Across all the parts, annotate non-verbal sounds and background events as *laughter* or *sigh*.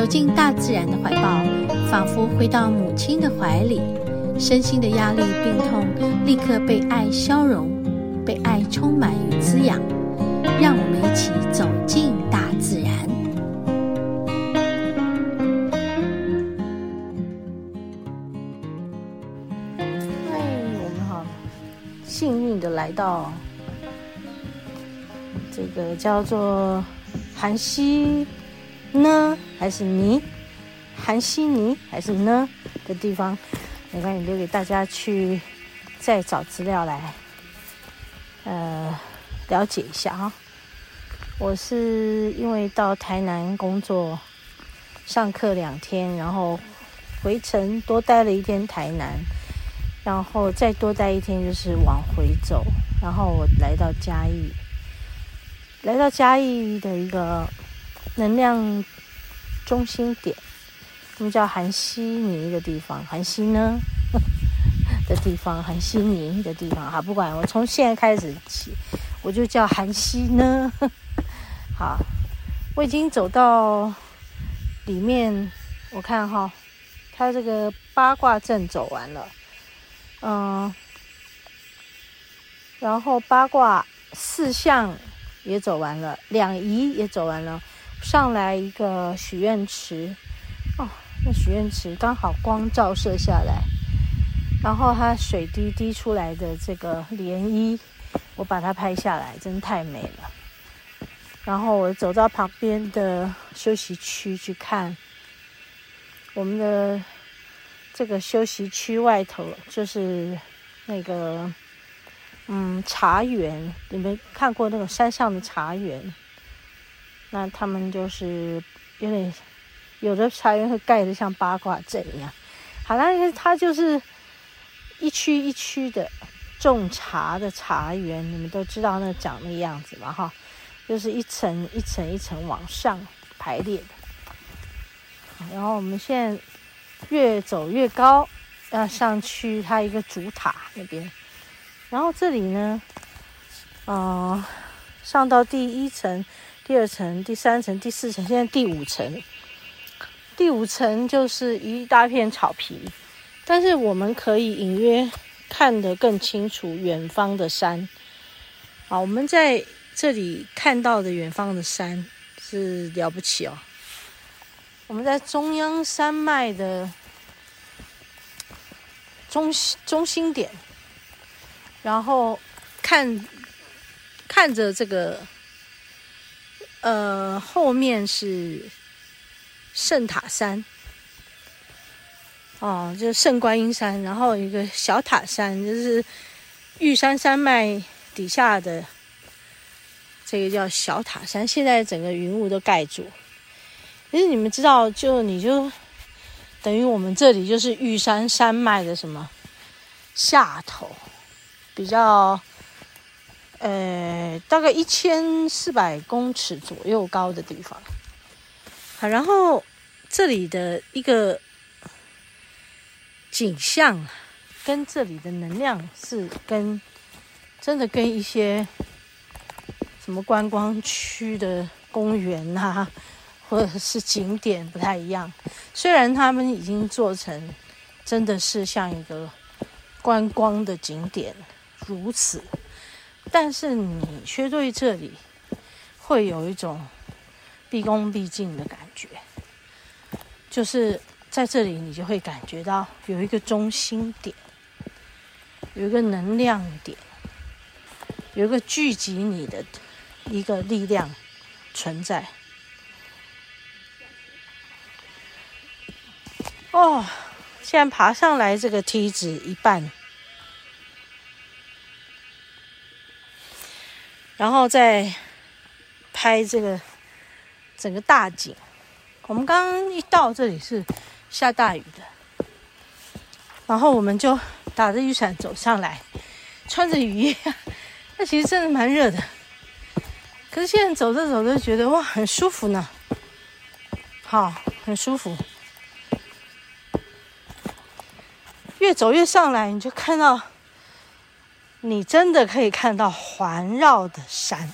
走进大自然的怀抱，仿佛回到母亲的怀里，身心的压力、病痛立刻被爱消融，被爱充满与滋养。让我们一起走进大自然。我们好幸运的来到这个叫做寒溪呢，还是尼？寒溪尼还是呢的地方？没关系，留给大家去再找资料来呃了解一下哈。我是因为到台南工作，上课两天，然后回程多待了一天台南，然后再多待一天就是往回走，然后我来到嘉义，来到嘉义的一个。能量中心点，我们叫韩西尼的地方，韩西呢 *laughs* 的地方，韩西尼的地方。好，不管我从现在开始起，我就叫韩西呢。*laughs* 好，我已经走到里面，我看哈，它这个八卦阵走完了，嗯，然后八卦四象也走完了，两仪也走完了。上来一个许愿池，哦，那许愿池刚好光照射下来，然后它水滴滴出来的这个涟漪，我把它拍下来，真太美了。然后我走到旁边的休息区去看，我们的这个休息区外头就是那个嗯茶园，你们看过那个山上的茶园？那他们就是有点，有的茶园会盖得像八卦阵一样，好像它就是一区一区的种茶的茶园，你们都知道那长那样子嘛哈，就是一层一层一层往上排列的。然后我们现在越走越高，要上去它一个主塔那边，然后这里呢，嗯、上到第一层。第二层、第三层、第四层，现在第五层。第五层就是一大片草皮，但是我们可以隐约看得更清楚远方的山。好，我们在这里看到的远方的山是了不起哦。我们在中央山脉的中中心点，然后看看着这个。呃，后面是圣塔山，哦，就是圣观音山，然后一个小塔山，就是玉山山脉底下的这个叫小塔山。现在整个云雾都盖住，其实你们知道，就你就等于我们这里就是玉山山脉的什么下头，比较。呃，大概一千四百公尺左右高的地方，好，然后这里的一个景象，跟这里的能量是跟真的跟一些什么观光区的公园啊，或者是景点不太一样。虽然他们已经做成真的是像一个观光的景点如此。但是你却对这里会有一种毕恭毕敬的感觉，就是在这里你就会感觉到有一个中心点，有一个能量点，有一个聚集你的一个力量存在。哦，现在爬上来这个梯子一半。然后再拍这个整个大景。我们刚刚一到这里是下大雨的，然后我们就打着雨伞走上来，穿着雨衣，那其实真的蛮热的。可是现在走着走着觉得哇，很舒服呢，好，很舒服。越走越上来，你就看到，你真的可以看到环绕的山，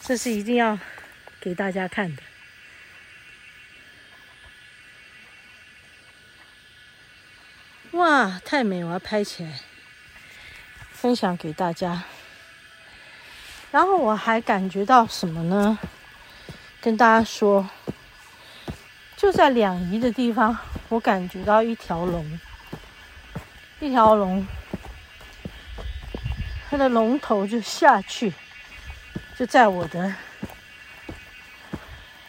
这是一定要给大家看的。哇，太美！我要拍起来，分享给大家。然后我还感觉到什么呢？跟大家说，就在两仪的地方，我感觉到一条龙，一条龙，它的龙头就下去，就在我的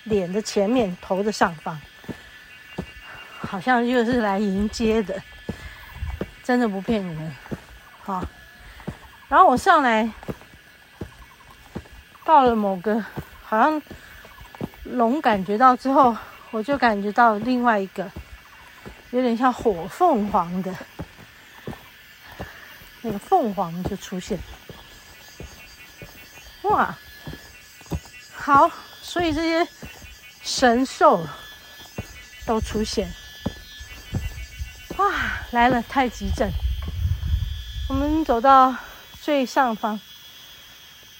脸的前面，头的上方，好像就是来迎接的。真的不骗你们，好。然后我上来，到了某个好像龙感觉到之后，我就感觉到另外一个有点像火凤凰的那个凤凰就出现。哇，好，所以这些神兽都出现。哇，来了太极阵！我们走到最上方，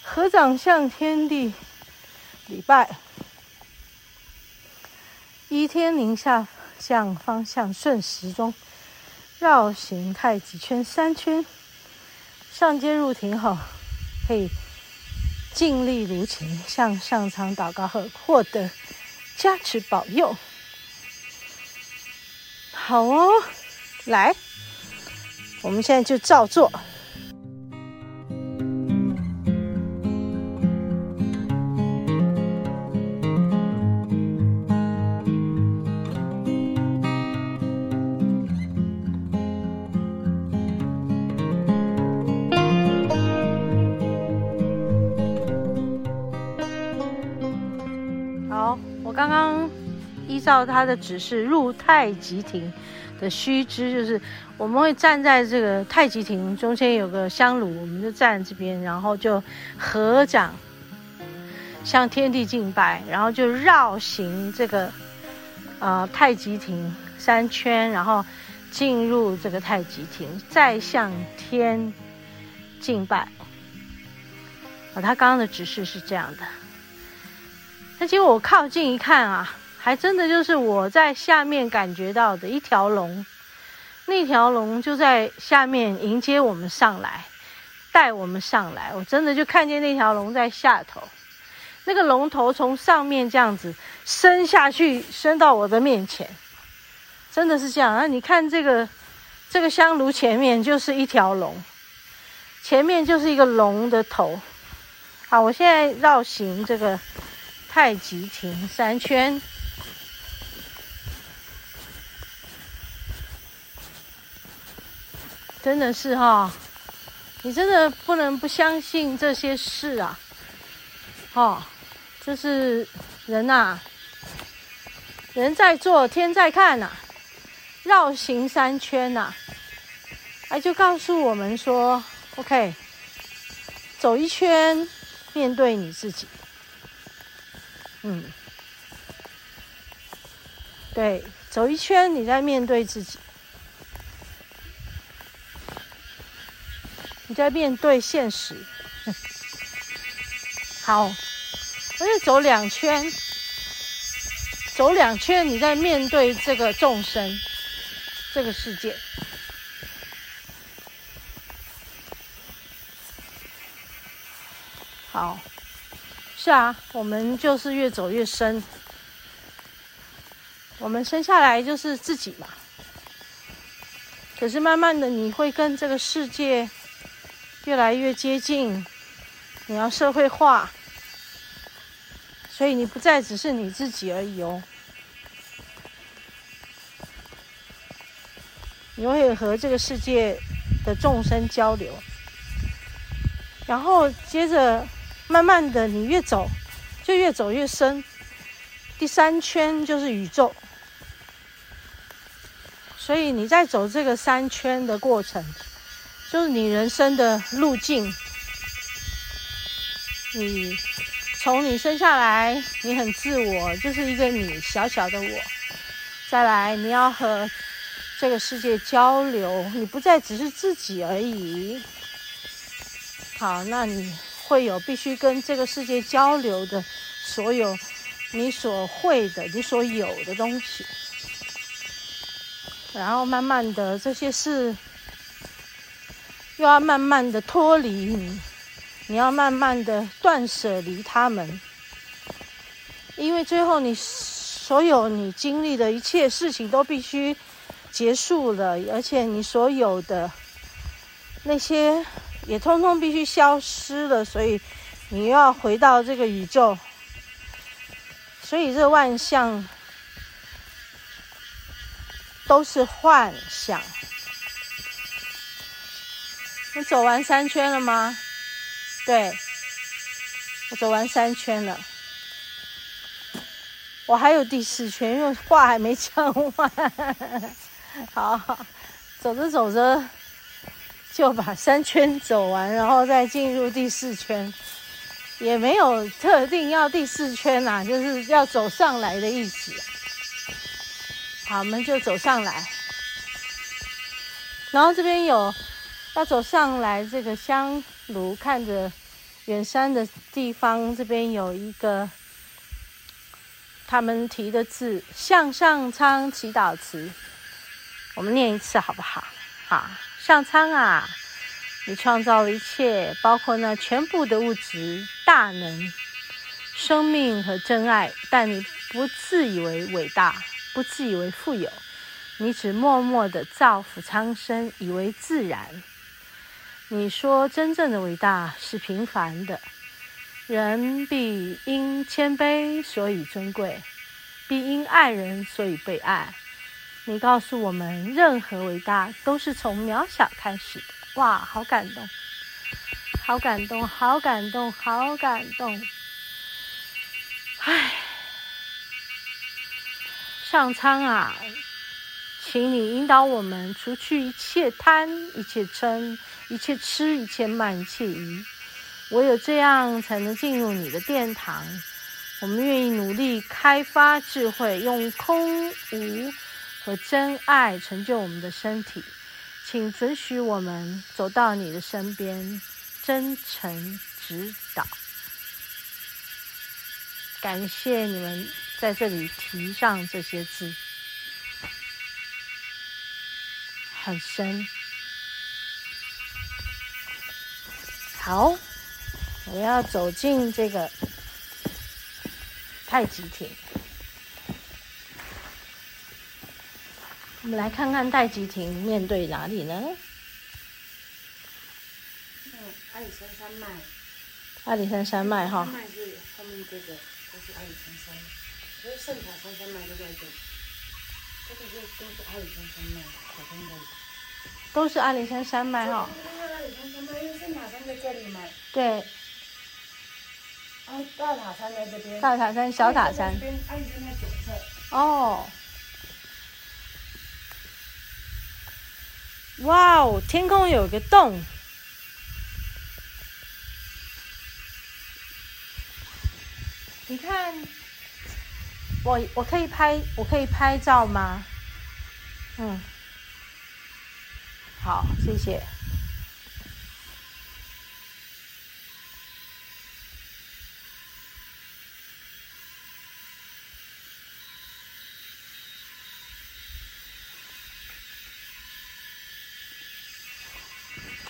合掌向天地礼拜，依天宁下向方向顺时钟绕行太极圈三圈。上街入庭后，可以尽力如情向上苍祷告后获得加持保佑。好哦。来，我们现在就照做。照他的指示入太极亭。的须知就是，我们会站在这个太极亭中间有个香炉，我们就站这边，然后就合掌向天地敬拜，然后就绕行这个呃太极亭三圈，然后进入这个太极亭，再向天敬拜。啊，他刚刚的指示是这样的，那结果我靠近一看啊。还真的就是我在下面感觉到的一条龙，那条龙就在下面迎接我们上来，带我们上来。我真的就看见那条龙在下头，那个龙头从上面这样子伸下去，伸到我的面前，真的是这样。那你看这个这个香炉前面就是一条龙，前面就是一个龙的头。好，我现在绕行这个太极亭三圈。真的是哈，你真的不能不相信这些事啊！哦，就是人呐，人在做，天在看呐，绕行三圈呐，哎，就告诉我们说，OK，走一圈，面对你自己，嗯，对，走一圈，你在面对自己。你在面对现实，好，而且走两圈，走两圈，你在面对这个众生，这个世界。好，是啊，我们就是越走越深，我们生下来就是自己嘛。可是慢慢的，你会跟这个世界。越来越接近，你要社会化，所以你不再只是你自己而已哦。你会和这个世界的众生交流，然后接着慢慢的，你越走就越走越深。第三圈就是宇宙，所以你在走这个三圈的过程，就是你人生的路径。你从你生下来，你很自我，就是一个你小小的我。再来，你要和这个世界交流，你不再只是自己而已。好，那你会有必须跟这个世界交流的所有你所会的、你所有的东西。然后慢慢的，这些事又要慢慢的脱离你，你要慢慢的断舍离他们，因为最后你所有你经历的一切事情都必须结束了，而且你所有的那些也通通必须消失了，所以你又要回到这个宇宙，所以这万象。都是幻象。走完三圈了吗？对，我走完三圈了。我还有第四圈，因为话还没讲完。*laughs* 好，走着走着就把三圈走完，然后再进入第四圈。也没有特定要第四圈呐、啊，就是要走上来的意思。好，我们就走上来，然后这边有要走上来这个香炉，看着远山的地方，这边有一个他们提的字“向上苍祈祷词”，我们念一次好不好？好，上苍啊，你创造了一切，包括那全部的物质、大能、生命和真爱，但你不自以为伟大。不自以为富有，你只默默地造福苍生，以为自然。你说真正的伟大是平凡的，人必因谦卑所以尊贵，必因爱人所以被爱。你告诉我们，任何伟大都是从渺小开始的。哇，好感动，好感动，好感动，好感动。唉。上苍啊，请你引导我们除去一切贪、一切嗔、一切痴、一切慢、一切疑。唯有这样，才能进入你的殿堂。我们愿意努力开发智慧，用空无和真爱成就我们的身体。请准许我们走到你的身边，真诚指导。感谢你们。在这里提上这些字，很深。好，我要走进这个太极亭。我们来看看太极亭面对哪里呢？阿里山山脉。阿里山山脉哈。山脉是后面这个，都是阿里山山脉。所以圣塔山山脉都在这，这个是都是阿里山山脉，好像的。都是阿里山山脉哈。都是阿里山山脉，因为圣塔山在这里嘛。对。啊，大塔山在这边。大塔山、小塔山。阿里山在左侧。哦。哇哦，天空有个洞。你看。我我可以拍，我可以拍照吗？嗯，好，谢谢。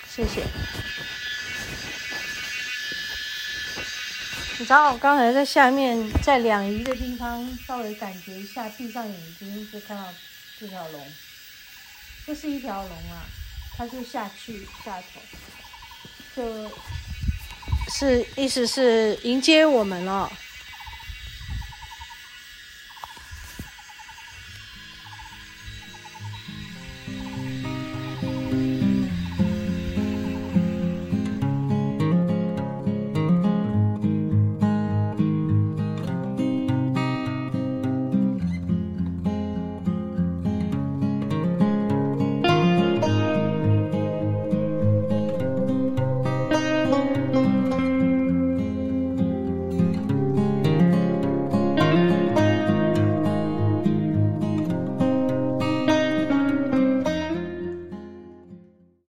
谢谢。你知道我刚才在下面，在两仪的地方稍微感觉一下，闭上眼睛就看到这条龙，这是一条龙啊，它就下去下头，就是意思是迎接我们了。